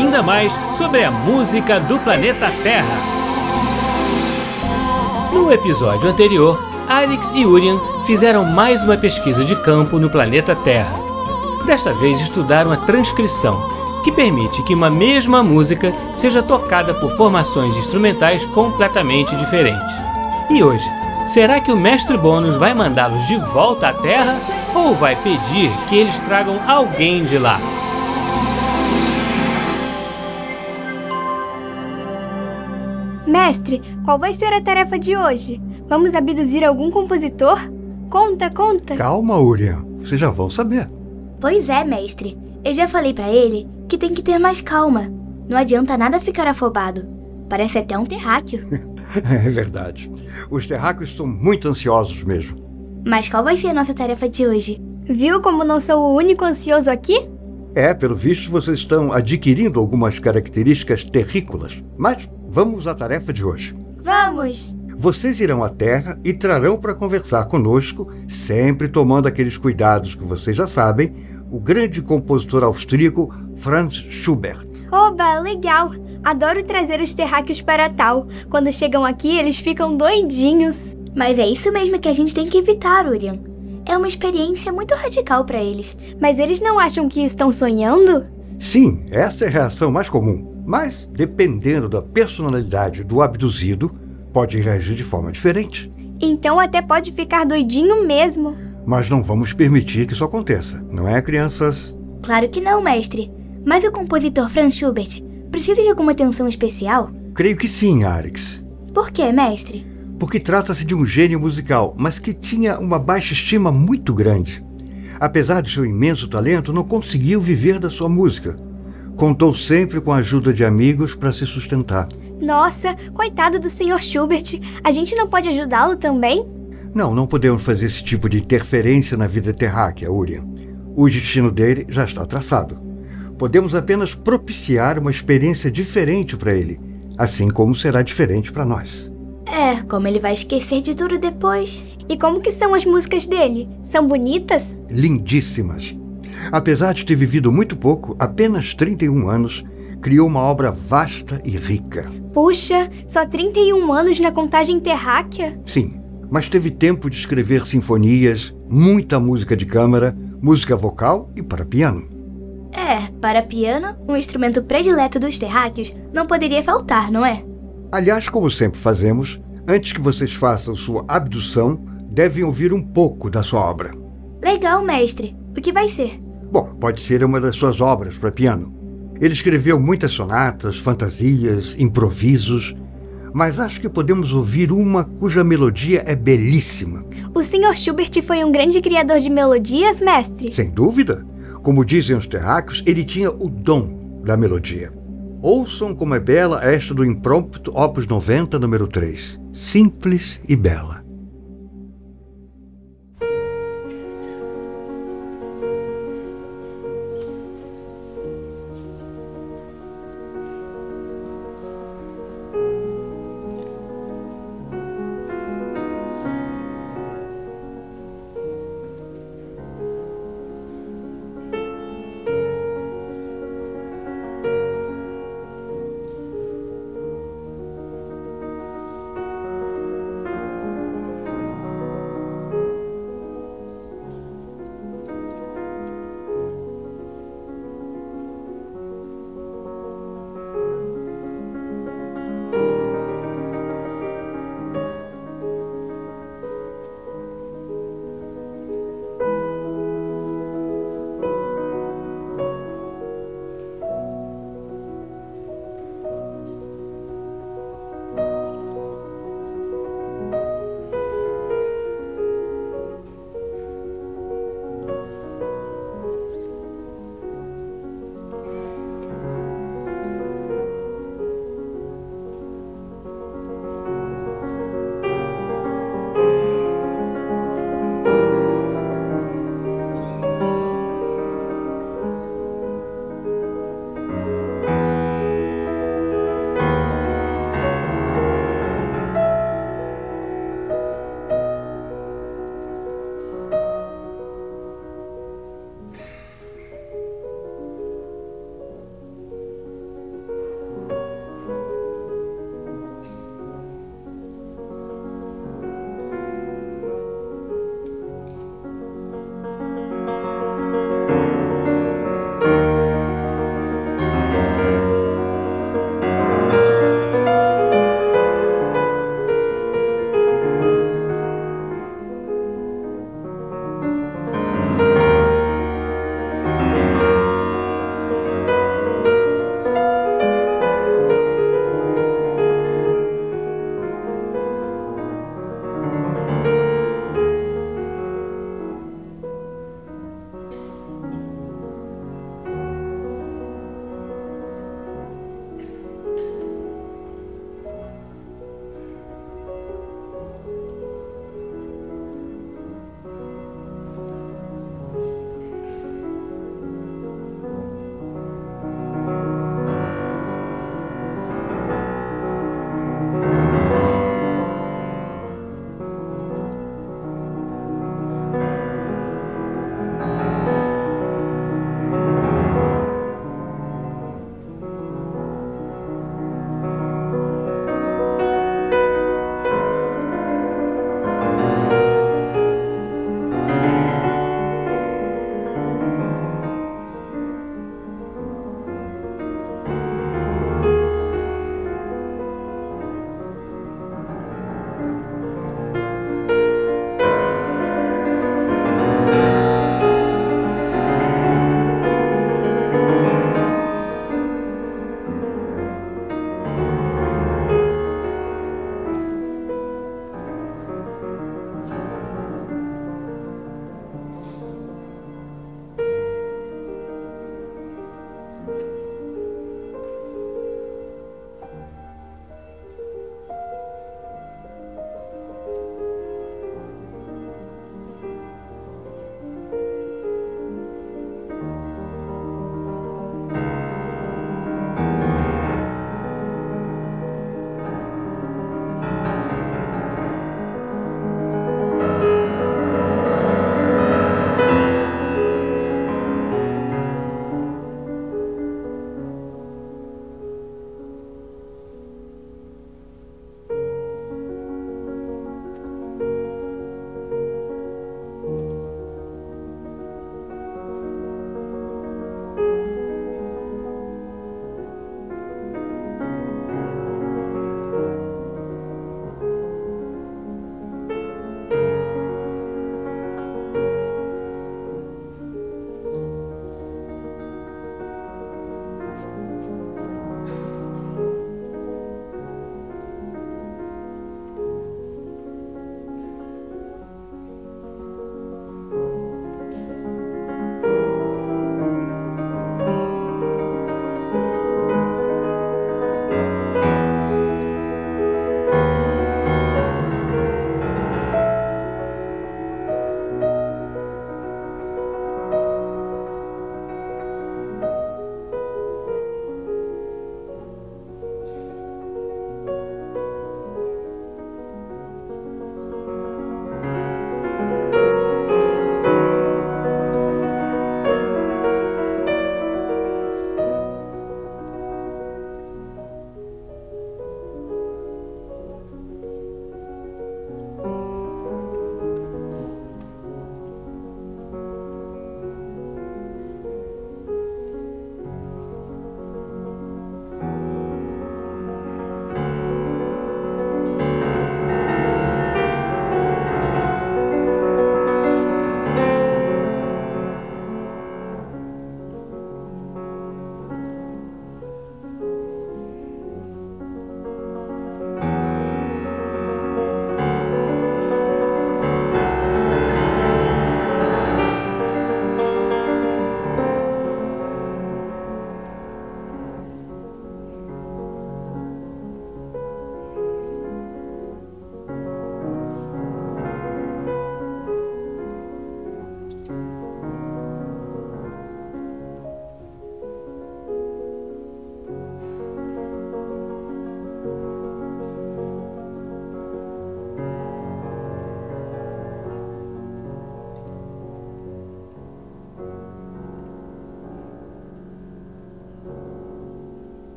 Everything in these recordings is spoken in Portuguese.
ainda mais sobre a música do planeta Terra. No episódio anterior, Alex e Urian fizeram mais uma pesquisa de campo no planeta Terra. Desta vez estudaram a transcrição, que permite que uma mesma música seja tocada por formações instrumentais completamente diferentes. E hoje, será que o mestre Bônus vai mandá-los de volta à Terra ou vai pedir que eles tragam alguém de lá? Mestre, qual vai ser a tarefa de hoje? Vamos abduzir algum compositor? Conta, conta. Calma, Urian. Vocês já vão saber. Pois é, mestre. Eu já falei para ele que tem que ter mais calma. Não adianta nada ficar afobado. Parece até um terráqueo. é verdade. Os terráqueos são muito ansiosos mesmo. Mas qual vai ser a nossa tarefa de hoje? Viu como não sou o único ansioso aqui? É, pelo visto vocês estão adquirindo algumas características terrícolas. Mas vamos à tarefa de hoje. Vamos! Vocês irão à Terra e trarão para conversar conosco, sempre tomando aqueles cuidados que vocês já sabem, o grande compositor austríaco Franz Schubert. Oba, legal! Adoro trazer os terráqueos para tal. Quando chegam aqui, eles ficam doidinhos. Mas é isso mesmo que a gente tem que evitar, Urian. É uma experiência muito radical para eles. Mas eles não acham que estão sonhando? Sim, essa é a reação mais comum. Mas, dependendo da personalidade do abduzido, pode reagir de forma diferente. Então até pode ficar doidinho mesmo. Mas não vamos permitir que isso aconteça, não é, crianças? Claro que não, mestre. Mas o compositor Franz Schubert precisa de alguma atenção especial? Creio que sim, Arix. Por quê, mestre? Porque trata-se de um gênio musical, mas que tinha uma baixa estima muito grande. Apesar de seu imenso talento, não conseguiu viver da sua música. Contou sempre com a ajuda de amigos para se sustentar. Nossa, coitado do Sr. Schubert. A gente não pode ajudá-lo também? Não, não podemos fazer esse tipo de interferência na vida terráquea, Urian. O destino dele já está traçado. Podemos apenas propiciar uma experiência diferente para ele, assim como será diferente para nós. É, como ele vai esquecer de tudo depois. E como que são as músicas dele? São bonitas? Lindíssimas. Apesar de ter vivido muito pouco, apenas 31 anos, criou uma obra vasta e rica. Puxa, só 31 anos na contagem terráquea? Sim, mas teve tempo de escrever sinfonias, muita música de câmara, música vocal e para piano. É, para piano, um instrumento predileto dos terráqueos, não poderia faltar, não é? Aliás, como sempre fazemos, antes que vocês façam sua abdução, devem ouvir um pouco da sua obra. Legal, mestre. O que vai ser? Bom, pode ser uma das suas obras para piano. Ele escreveu muitas sonatas, fantasias, improvisos, mas acho que podemos ouvir uma cuja melodia é belíssima. O Sr. Schubert foi um grande criador de melodias, mestre? Sem dúvida. Como dizem os terráqueos, ele tinha o dom da melodia. Ouçam como é bela esta do Impromptu Opus 90, número 3. Simples e bela.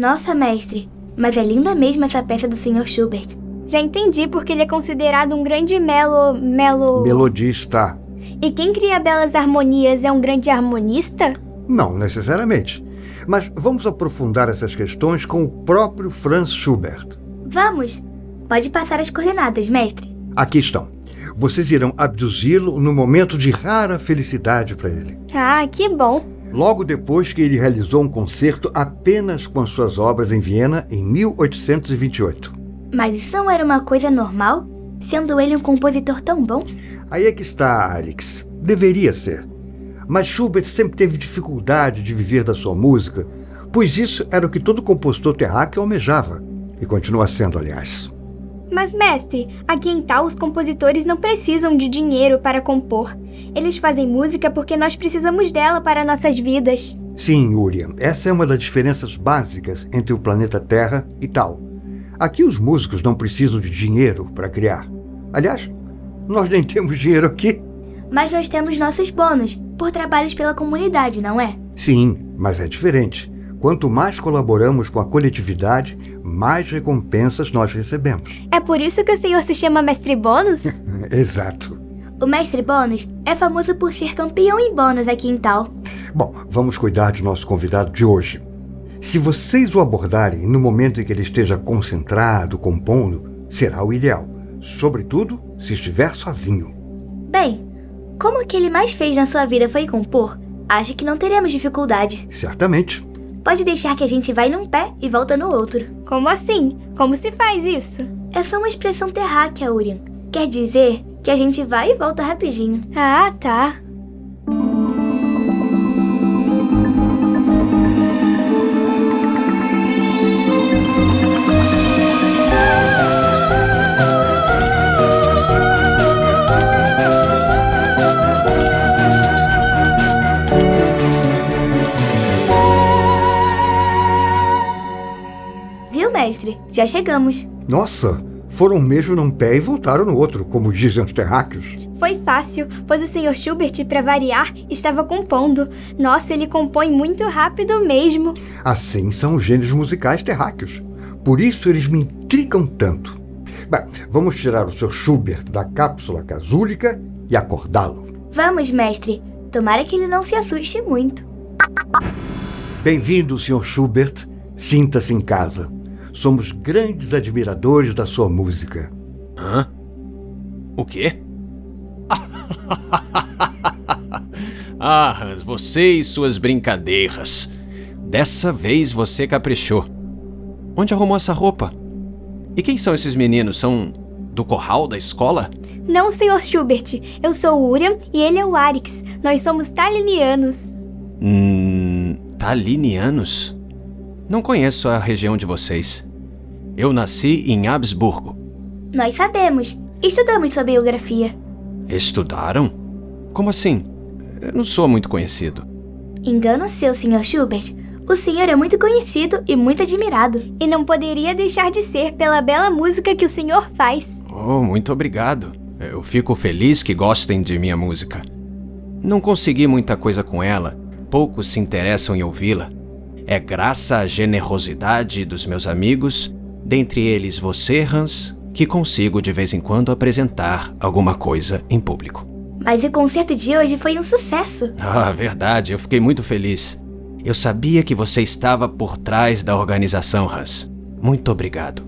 Nossa, mestre, mas é linda mesmo essa peça do Sr. Schubert. Já entendi porque ele é considerado um grande melo. melo. Melodista. E quem cria belas harmonias é um grande harmonista? Não necessariamente. Mas vamos aprofundar essas questões com o próprio Franz Schubert. Vamos! Pode passar as coordenadas, mestre. Aqui estão. Vocês irão abduzi-lo no momento de rara felicidade para ele. Ah, que bom! Logo depois que ele realizou um concerto apenas com as suas obras em Viena em 1828. Mas isso não era uma coisa normal? Sendo ele um compositor tão bom? Aí é que está, Arix. Deveria ser. Mas Schubert sempre teve dificuldade de viver da sua música, pois isso era o que todo compositor terráqueo almejava. E continua sendo, aliás. Mas, mestre, aqui em Tal os compositores não precisam de dinheiro para compor. Eles fazem música porque nós precisamos dela para nossas vidas. Sim, Uriah, essa é uma das diferenças básicas entre o planeta Terra e Tal. Aqui os músicos não precisam de dinheiro para criar. Aliás, nós nem temos dinheiro aqui. Mas nós temos nossos bônus por trabalhos pela comunidade, não é? Sim, mas é diferente. Quanto mais colaboramos com a coletividade, mais recompensas nós recebemos. É por isso que o senhor se chama Mestre Bônus? Exato. O Mestre Bônus é famoso por ser campeão em bônus aqui em Tal. Bom, vamos cuidar de nosso convidado de hoje. Se vocês o abordarem no momento em que ele esteja concentrado, compondo, será o ideal. Sobretudo se estiver sozinho. Bem, como o que ele mais fez na sua vida foi compor, acho que não teremos dificuldade. Certamente. Pode deixar que a gente vai num pé e volta no outro. Como assim? Como se faz isso? É só uma expressão terráquea, Urian. Quer dizer que a gente vai e volta rapidinho. Ah, tá. Mestre? Já chegamos. Nossa, foram mesmo num pé e voltaram no outro, como dizem os terráqueos. Foi fácil, pois o Sr. Schubert, para variar, estava compondo. Nossa, ele compõe muito rápido mesmo. Assim são os gêneros musicais terráqueos. Por isso eles me intrigam tanto. Bem, vamos tirar o Sr. Schubert da cápsula casúlica e acordá-lo. Vamos, mestre. Tomara que ele não se assuste muito. Bem-vindo, Sr. Schubert. Sinta-se em casa. Somos grandes admiradores da sua música. Hã? O quê? ah, Hans, você e suas brincadeiras. Dessa vez você caprichou. Onde arrumou essa roupa? E quem são esses meninos? São do corral da escola? Não, Sr. Schubert. Eu sou o Urian e ele é o Arix. Nós somos talinianos. Hum. Talinianos? Não conheço a região de vocês. Eu nasci em Habsburgo. Nós sabemos. Estudamos sua biografia. Estudaram? Como assim? Eu não sou muito conhecido. Engano seu, Sr. Schubert. O senhor é muito conhecido e muito admirado. E não poderia deixar de ser pela bela música que o senhor faz. Oh, muito obrigado. Eu fico feliz que gostem de minha música. Não consegui muita coisa com ela, poucos se interessam em ouvi-la. É graças à generosidade dos meus amigos, dentre eles você, Hans, que consigo de vez em quando apresentar alguma coisa em público. Mas o concerto de hoje foi um sucesso. Ah, verdade, eu fiquei muito feliz. Eu sabia que você estava por trás da organização, Hans. Muito obrigado.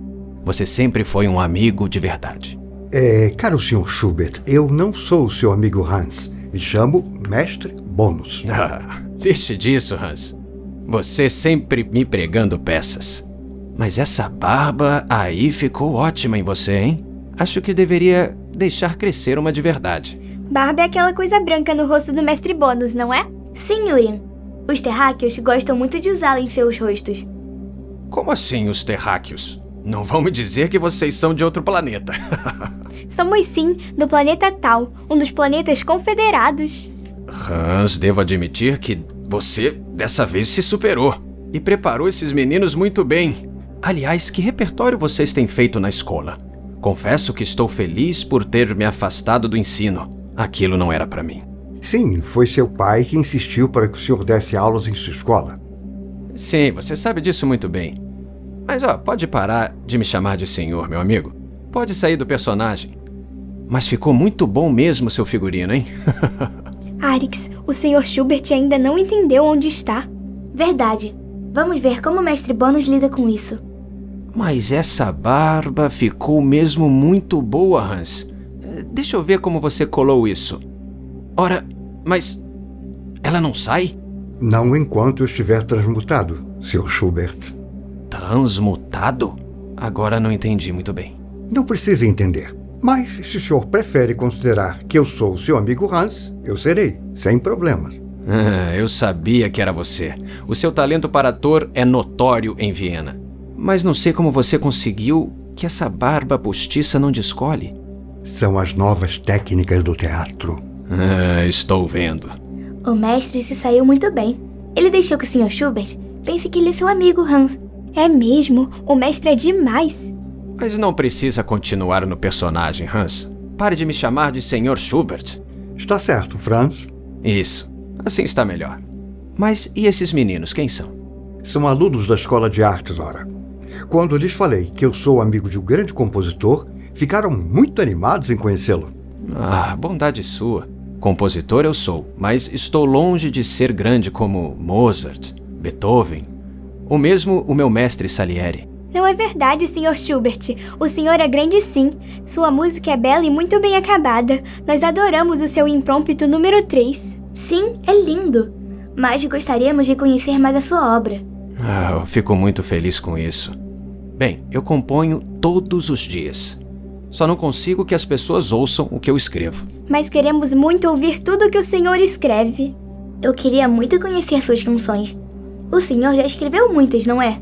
Você sempre foi um amigo de verdade. É, caro Sr. Schubert, eu não sou o seu amigo Hans. Me chamo Mestre Bônus. Ah, deixe disso, Hans. Você sempre me pregando peças. Mas essa barba aí ficou ótima em você, hein? Acho que deveria deixar crescer uma de verdade. Barba é aquela coisa branca no rosto do mestre Bônus, não é? Sim, Urian. Os terráqueos gostam muito de usá-la em seus rostos. Como assim os terráqueos? Não vão me dizer que vocês são de outro planeta. Somos sim, do planeta Tal, um dos planetas confederados. Hans, devo admitir que você dessa vez se superou e preparou esses meninos muito bem. Aliás, que repertório vocês têm feito na escola? Confesso que estou feliz por ter me afastado do ensino. Aquilo não era para mim. Sim, foi seu pai que insistiu para que o senhor desse aulas em sua escola. Sim, você sabe disso muito bem. Mas ó, pode parar de me chamar de senhor, meu amigo. Pode sair do personagem. Mas ficou muito bom mesmo seu figurino, hein? Arix, o Sr. Schubert ainda não entendeu onde está. Verdade. Vamos ver como o mestre Bônus lida com isso. Mas essa barba ficou mesmo muito boa, Hans. Eh, Deixa eu ver como você colou isso. Ora, mas ela não sai? Não enquanto eu estiver transmutado, Sr. Schubert. Transmutado? Agora não entendi muito bem. Não precisa entender. Mas se o senhor prefere considerar que eu sou o seu amigo Hans, eu serei, sem problemas. Ah, eu sabia que era você. O seu talento para ator é notório em Viena. Mas não sei como você conseguiu que essa barba postiça não descolhe. São as novas técnicas do teatro. Ah, estou vendo. O mestre se saiu muito bem. Ele deixou que o Sr. Schubert pense que ele é seu amigo Hans. É mesmo, o mestre é demais. Mas não precisa continuar no personagem, Hans. Pare de me chamar de Sr. Schubert. Está certo, Franz. Isso. Assim está melhor. Mas e esses meninos, quem são? São alunos da Escola de Artes, ora. Quando lhes falei que eu sou amigo de um grande compositor, ficaram muito animados em conhecê-lo. Ah, bondade sua. Compositor eu sou, mas estou longe de ser grande como Mozart, Beethoven, ou mesmo o meu mestre Salieri. Não é verdade, Sr. Schubert. O senhor é grande sim. Sua música é bela e muito bem acabada. Nós adoramos o seu impromptu número 3. Sim, é lindo. Mas gostaríamos de conhecer mais a sua obra. Ah, eu fico muito feliz com isso. Bem, eu componho todos os dias. Só não consigo que as pessoas ouçam o que eu escrevo. Mas queremos muito ouvir tudo que o senhor escreve. Eu queria muito conhecer suas canções. O senhor já escreveu muitas, não é?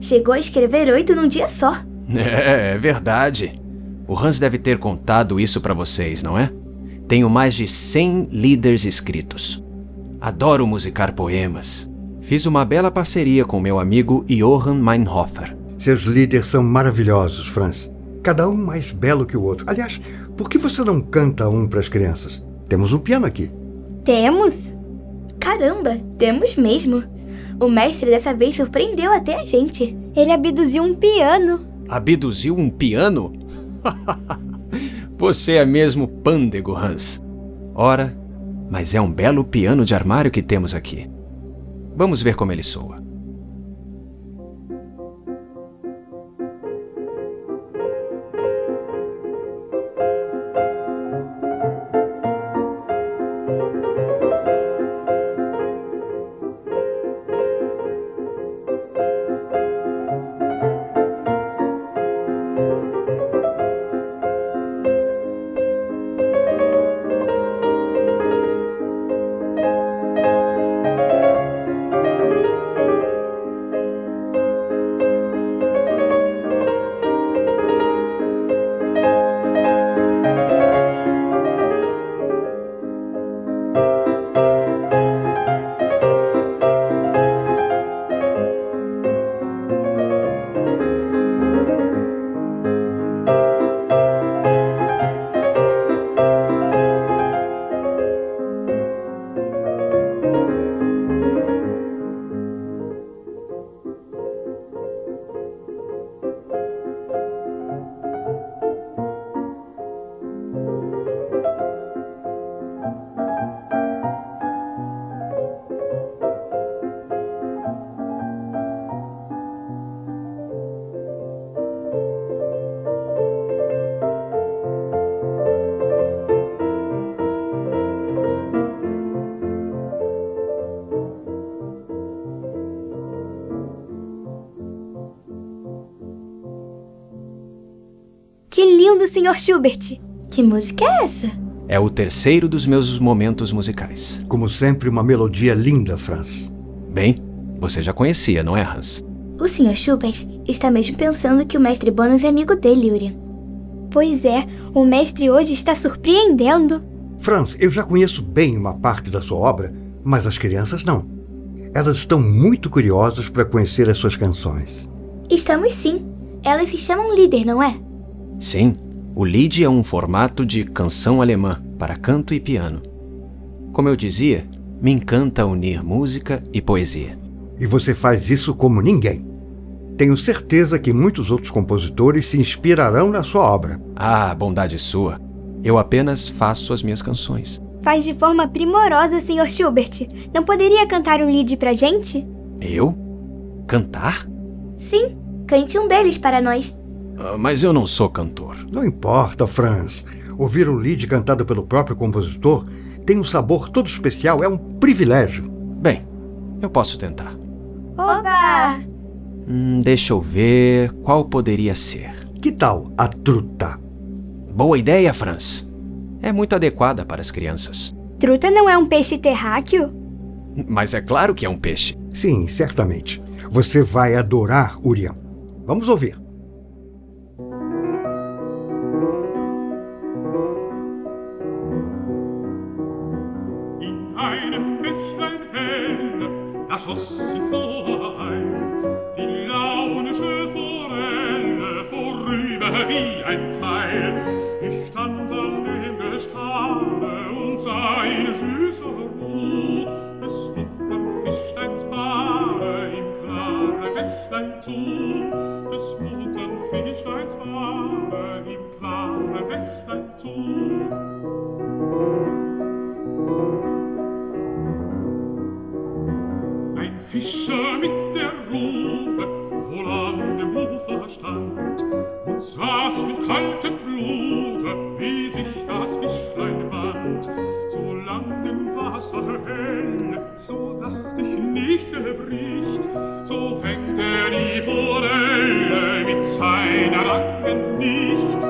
Chegou a escrever oito num dia só. É, é verdade. O Hans deve ter contado isso pra vocês, não é? Tenho mais de 100 líderes escritos. Adoro musicar poemas. Fiz uma bela parceria com meu amigo Johann Meinhofer. Seus líderes são maravilhosos, Franz. Cada um mais belo que o outro. Aliás, por que você não canta um para as crianças? Temos um piano aqui. Temos? Caramba, temos mesmo. O mestre dessa vez surpreendeu até a gente. Ele abduziu um piano. Abduziu um piano? Você é mesmo pândego, Hans. Ora, mas é um belo piano de armário que temos aqui. Vamos ver como ele soa. Sr. Schubert. Que música é essa? É o terceiro dos meus momentos musicais. Como sempre, uma melodia linda, Franz. Bem, você já conhecia, não é, Hans? O Sr. Schubert está mesmo pensando que o mestre Bônus é amigo dele, Urian. Pois é, o mestre hoje está surpreendendo. Franz, eu já conheço bem uma parte da sua obra, mas as crianças não. Elas estão muito curiosas para conhecer as suas canções. Estamos sim. Elas se chamam líder, não é? Sim, o Lied é um formato de canção alemã para canto e piano. Como eu dizia, me encanta unir música e poesia. E você faz isso como ninguém. Tenho certeza que muitos outros compositores se inspirarão na sua obra. Ah, bondade sua. Eu apenas faço as minhas canções. Faz de forma primorosa, Sr. Schubert. Não poderia cantar um lead pra gente? Eu? Cantar? Sim, cante um deles para nós. Ah, mas eu não sou cantor. Não importa, Franz. Ouvir um lead cantado pelo próprio compositor tem um sabor todo especial, é um privilégio. Bem, eu posso tentar. Oba! Hum, deixa eu ver qual poderia ser. Que tal a truta? Boa ideia, Franz. É muito adequada para as crianças. Truta não é um peixe terráqueo? Mas é claro que é um peixe. Sim, certamente. Você vai adorar Urian. Vamos ouvir. Bächlein zu, des muntern Fischleins Bade im klaren Bächlein zu. Ein Fischer mit der Rute wohl an dem Ufer stand und saß mit kaltem Blute, wie sich das Fischlein wand. Solang dem Wasser hell, so dacht ich nicht gebricht, so fängt er die Forelle mit seiner Langen nicht,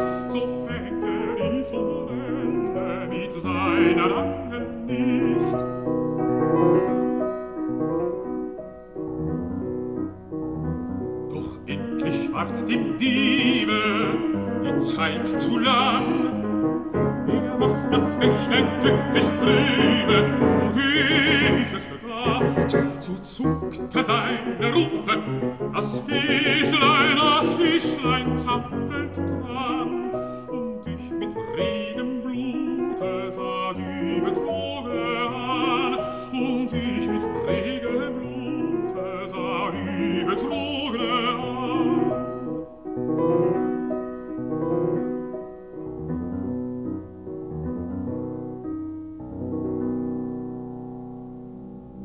Zeit zu lang. Er macht das Bächlein tückisch trübe, und wie ich es gedacht, so zuckte seine Rute, das Fischlein, das Fischlein zappelt dran, und ich mit regem Blute sah die Betrogene an, und ich mit regem Blute sah die Betrogene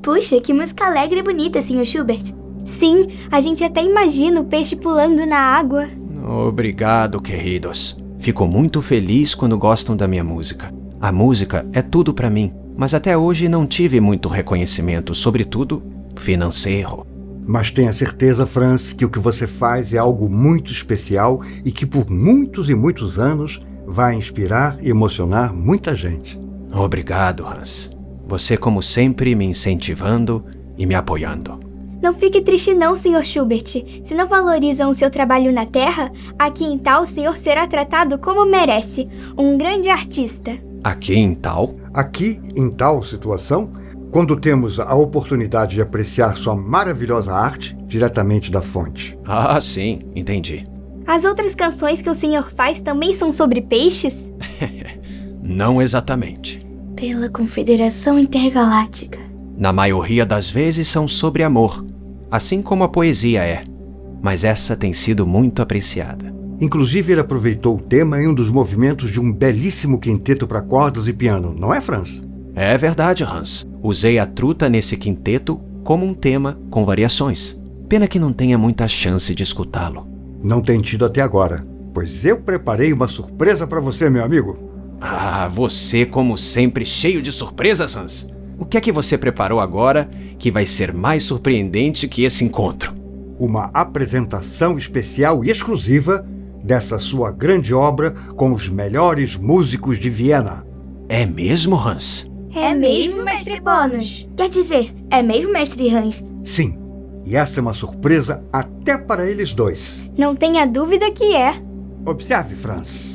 Puxa, que música alegre e bonita, Sr. Schubert. Sim, a gente até imagina o peixe pulando na água. Obrigado, queridos. Fico muito feliz quando gostam da minha música. A música é tudo para mim, mas até hoje não tive muito reconhecimento, sobretudo financeiro. Mas tenha certeza, Franz, que o que você faz é algo muito especial e que por muitos e muitos anos vai inspirar e emocionar muita gente. Obrigado, Hans. Você, como sempre, me incentivando e me apoiando. Não fique triste não, Sr. Schubert. Se não valorizam o seu trabalho na Terra, aqui em tal o senhor será tratado como merece, um grande artista. Aqui em Tal, Aqui, em tal situação, quando temos a oportunidade de apreciar sua maravilhosa arte diretamente da fonte. Ah, sim, entendi. As outras canções que o senhor faz também são sobre peixes? Não exatamente. Pela Confederação Intergaláctica. Na maioria das vezes são sobre amor, assim como a poesia é. Mas essa tem sido muito apreciada. Inclusive, ele aproveitou o tema em um dos movimentos de um belíssimo quinteto para cordas e piano, não é, Franz? É verdade, Hans. Usei a truta nesse quinteto como um tema com variações. Pena que não tenha muita chance de escutá-lo. Não tem tido até agora, pois eu preparei uma surpresa para você, meu amigo. Ah, você, como sempre, cheio de surpresas, Hans. O que é que você preparou agora que vai ser mais surpreendente que esse encontro? Uma apresentação especial e exclusiva dessa sua grande obra com os melhores músicos de Viena. É mesmo, Hans? É mesmo, mestre Bônus? Quer dizer, é mesmo, mestre Hans? Sim, e essa é uma surpresa até para eles dois. Não tenha dúvida que é. Observe, Franz.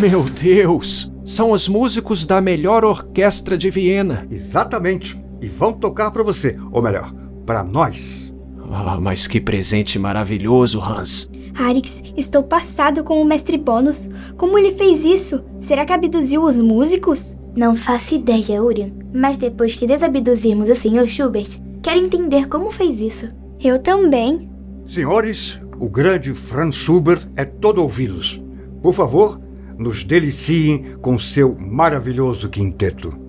Meu Deus! São os músicos da melhor orquestra de Viena. Exatamente. E vão tocar para você, ou melhor, para nós. Ah, mas que presente maravilhoso, Hans. Arix, estou passado com o mestre Bônus. Como ele fez isso? Será que abduziu os músicos? Não faço ideia, Uri, mas depois que desabduzirmos o Sr. Schubert, quero entender como fez isso. Eu também. Senhores, o grande Franz Schubert é todo ouvidos. Por favor, nos deliciem com seu maravilhoso quinteto.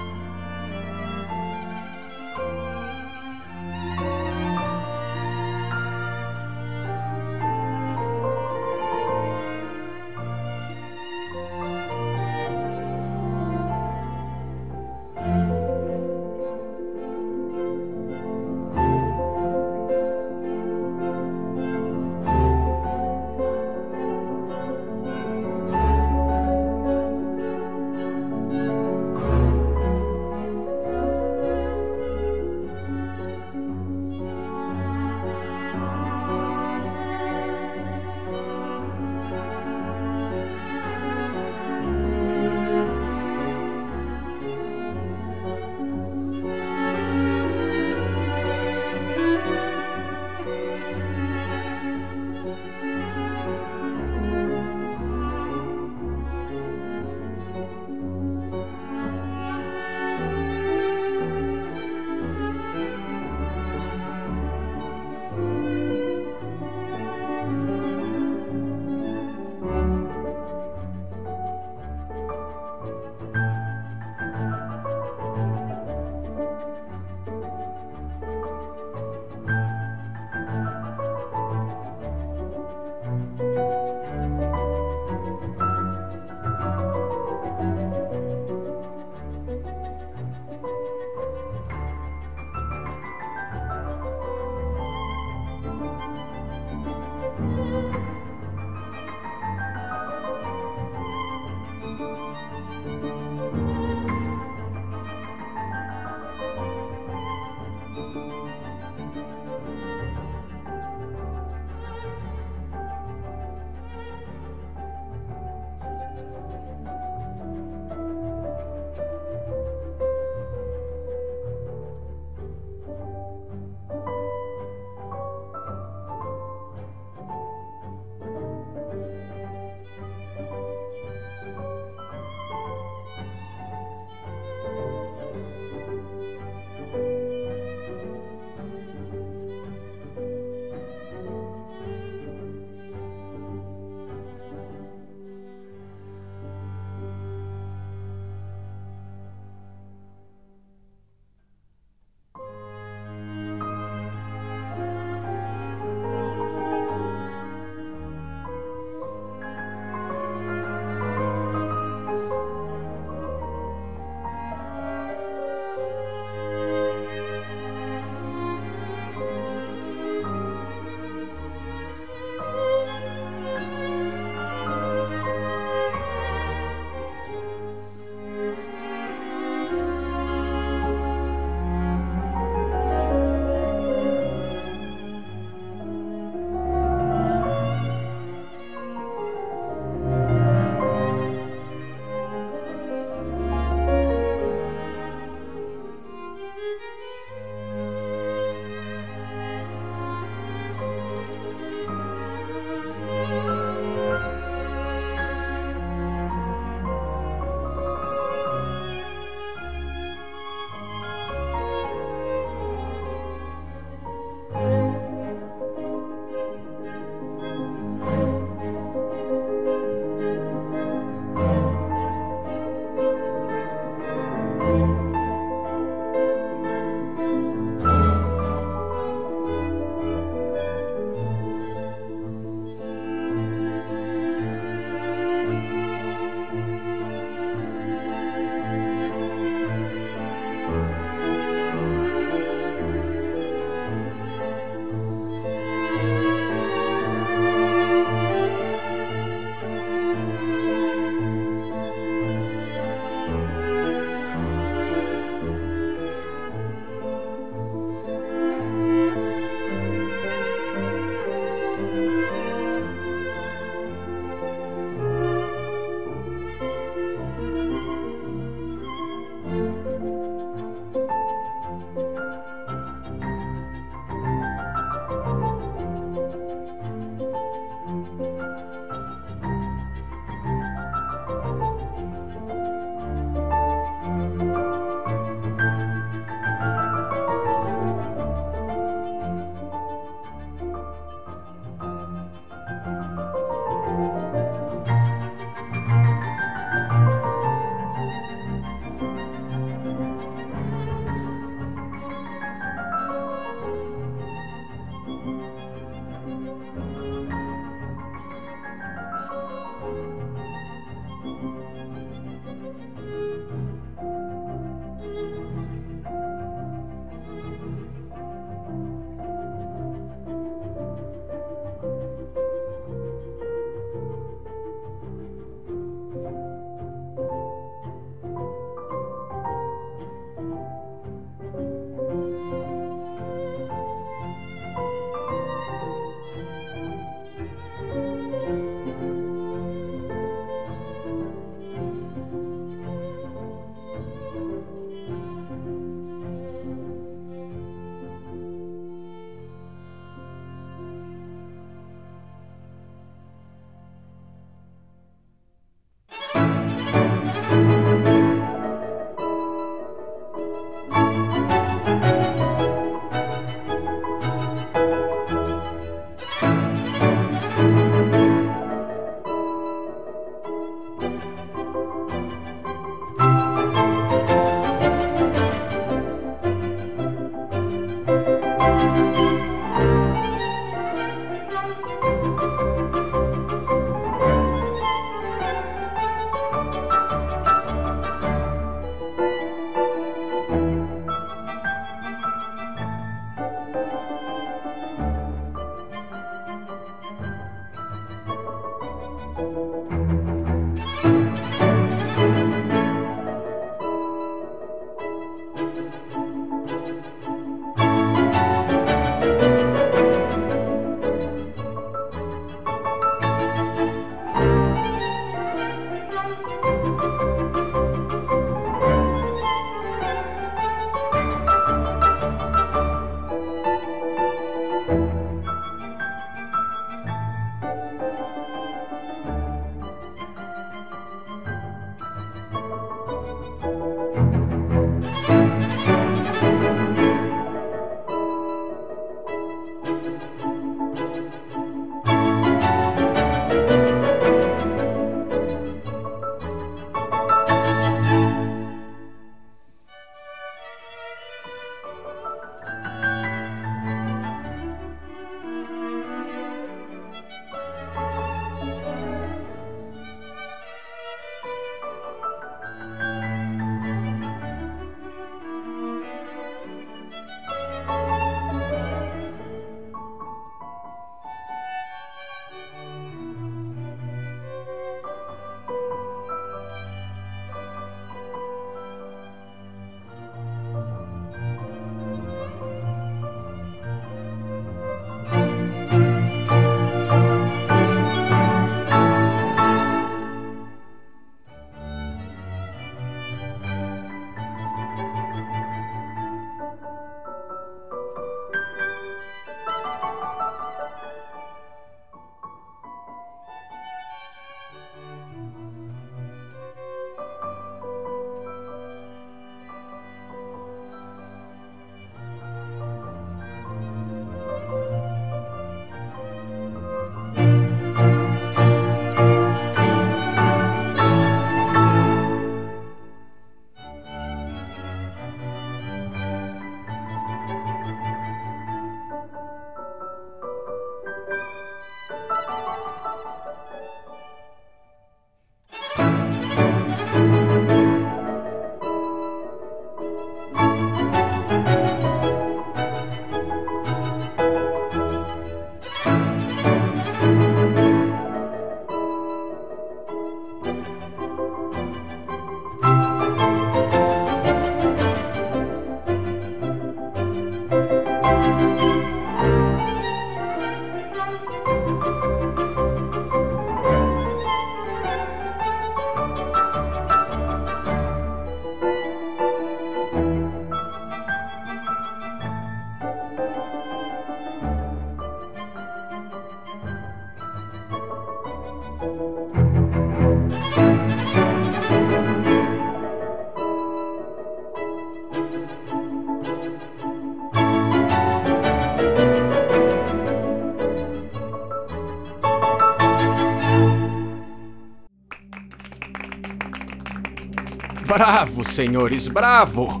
Bravo, senhores, bravo!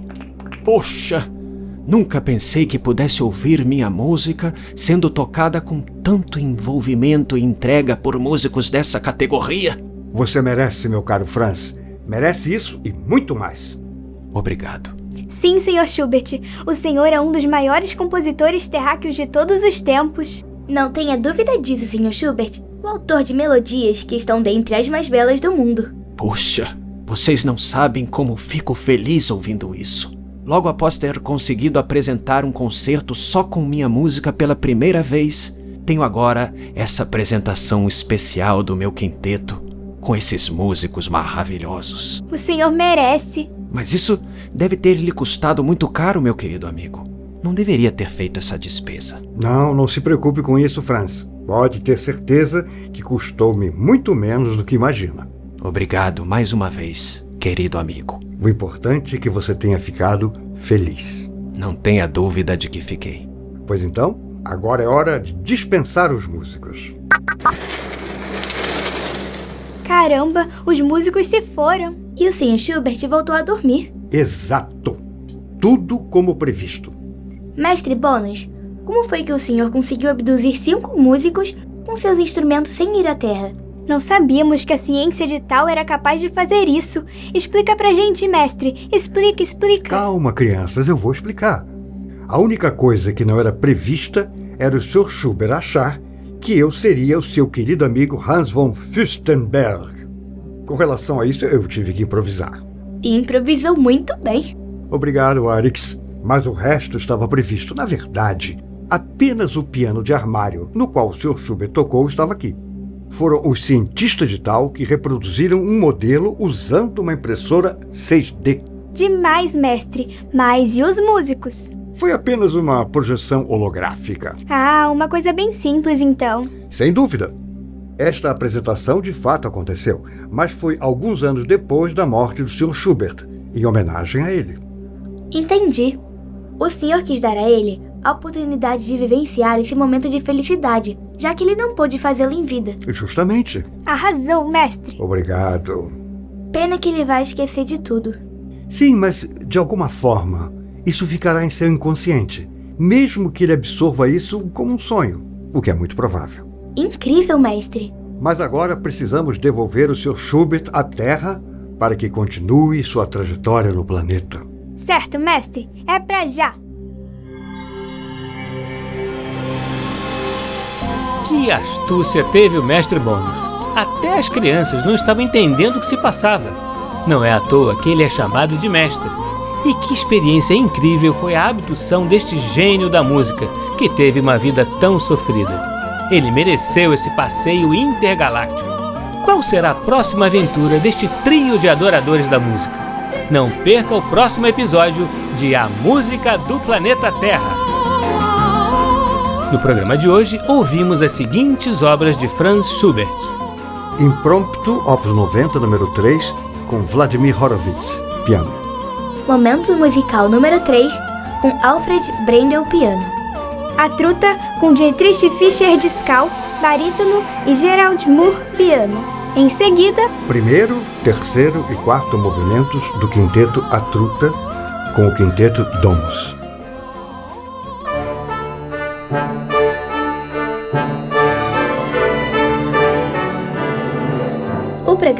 Poxa, nunca pensei que pudesse ouvir minha música sendo tocada com tanto envolvimento e entrega por músicos dessa categoria. Você merece, meu caro Franz. Merece isso e muito mais. Obrigado. Sim, Sr. Schubert, o senhor é um dos maiores compositores terráqueos de todos os tempos. Não tenha dúvida disso, Sr. Schubert. O autor de melodias que estão dentre as mais belas do mundo. Puxa, vocês não sabem como fico feliz ouvindo isso. Logo após ter conseguido apresentar um concerto só com minha música pela primeira vez, tenho agora essa apresentação especial do meu quinteto com esses músicos maravilhosos. O senhor merece. Mas isso deve ter lhe custado muito caro, meu querido amigo. Não deveria ter feito essa despesa. Não, não se preocupe com isso, Franz. Pode ter certeza que custou-me muito menos do que imagina. Obrigado mais uma vez, querido amigo. O importante é que você tenha ficado feliz. Não tenha dúvida de que fiquei. Pois então, agora é hora de dispensar os músicos. Caramba, os músicos se foram. E o Sr. Schubert voltou a dormir. Exato. Tudo como previsto. Mestre Bônus, como foi que o senhor conseguiu abduzir cinco músicos com seus instrumentos sem ir à Terra? Não sabíamos que a ciência de tal era capaz de fazer isso. Explica pra gente, mestre. Explica, explica. Calma, crianças, eu vou explicar. A única coisa que não era prevista era o Sr. Schubert achar que eu seria o seu querido amigo Hans von Fürstenberg. Com relação a isso, eu tive que improvisar. E improvisou muito bem. Obrigado, Arix. Mas o resto estava previsto. Na verdade, apenas o piano de armário no qual o Sr. Schubert tocou estava aqui. Foram os cientistas de tal que reproduziram um modelo usando uma impressora 6D. Demais, mestre. Mas e os músicos? Foi apenas uma projeção holográfica. Ah, uma coisa bem simples então. Sem dúvida. Esta apresentação de fato aconteceu, mas foi alguns anos depois da morte do Sr. Schubert, em homenagem a ele. Entendi. O senhor quis dar a ele a oportunidade de vivenciar esse momento de felicidade, já que ele não pôde fazê-lo em vida. Justamente. Arrasou, mestre. Obrigado. Pena que ele vai esquecer de tudo. Sim, mas de alguma forma, isso ficará em seu inconsciente, mesmo que ele absorva isso como um sonho, o que é muito provável. Incrível, mestre. Mas agora precisamos devolver o Sr. Schubert à Terra para que continue sua trajetória no planeta. Certo, mestre. É pra já. Que astúcia teve o mestre Bônus. Até as crianças não estavam entendendo o que se passava. Não é à toa que ele é chamado de mestre. E que experiência incrível foi a abdução deste gênio da música, que teve uma vida tão sofrida. Ele mereceu esse passeio intergaláctico. Qual será a próxima aventura deste trio de adoradores da música? Não perca o próximo episódio de A Música do Planeta Terra. No programa de hoje, ouvimos as seguintes obras de Franz Schubert: Impromptu, Opus 90, número 3, com Vladimir Horowitz, piano. Momento musical número 3, com Alfred Brendel, piano. A Truta, com Dietrich Fischer Discal, barítono e Gerald Moore, piano. Em seguida, Primeiro, terceiro e quarto movimentos do quinteto A Truta, com o quinteto Domus.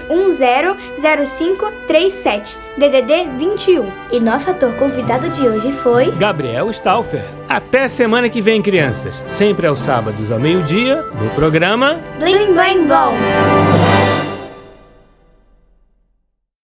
997100537, DDD 21. E nosso ator convidado de hoje foi Gabriel Stauffer. Até semana que vem, crianças. Sempre aos sábados ao meio-dia, no programa Blim Blim Blom!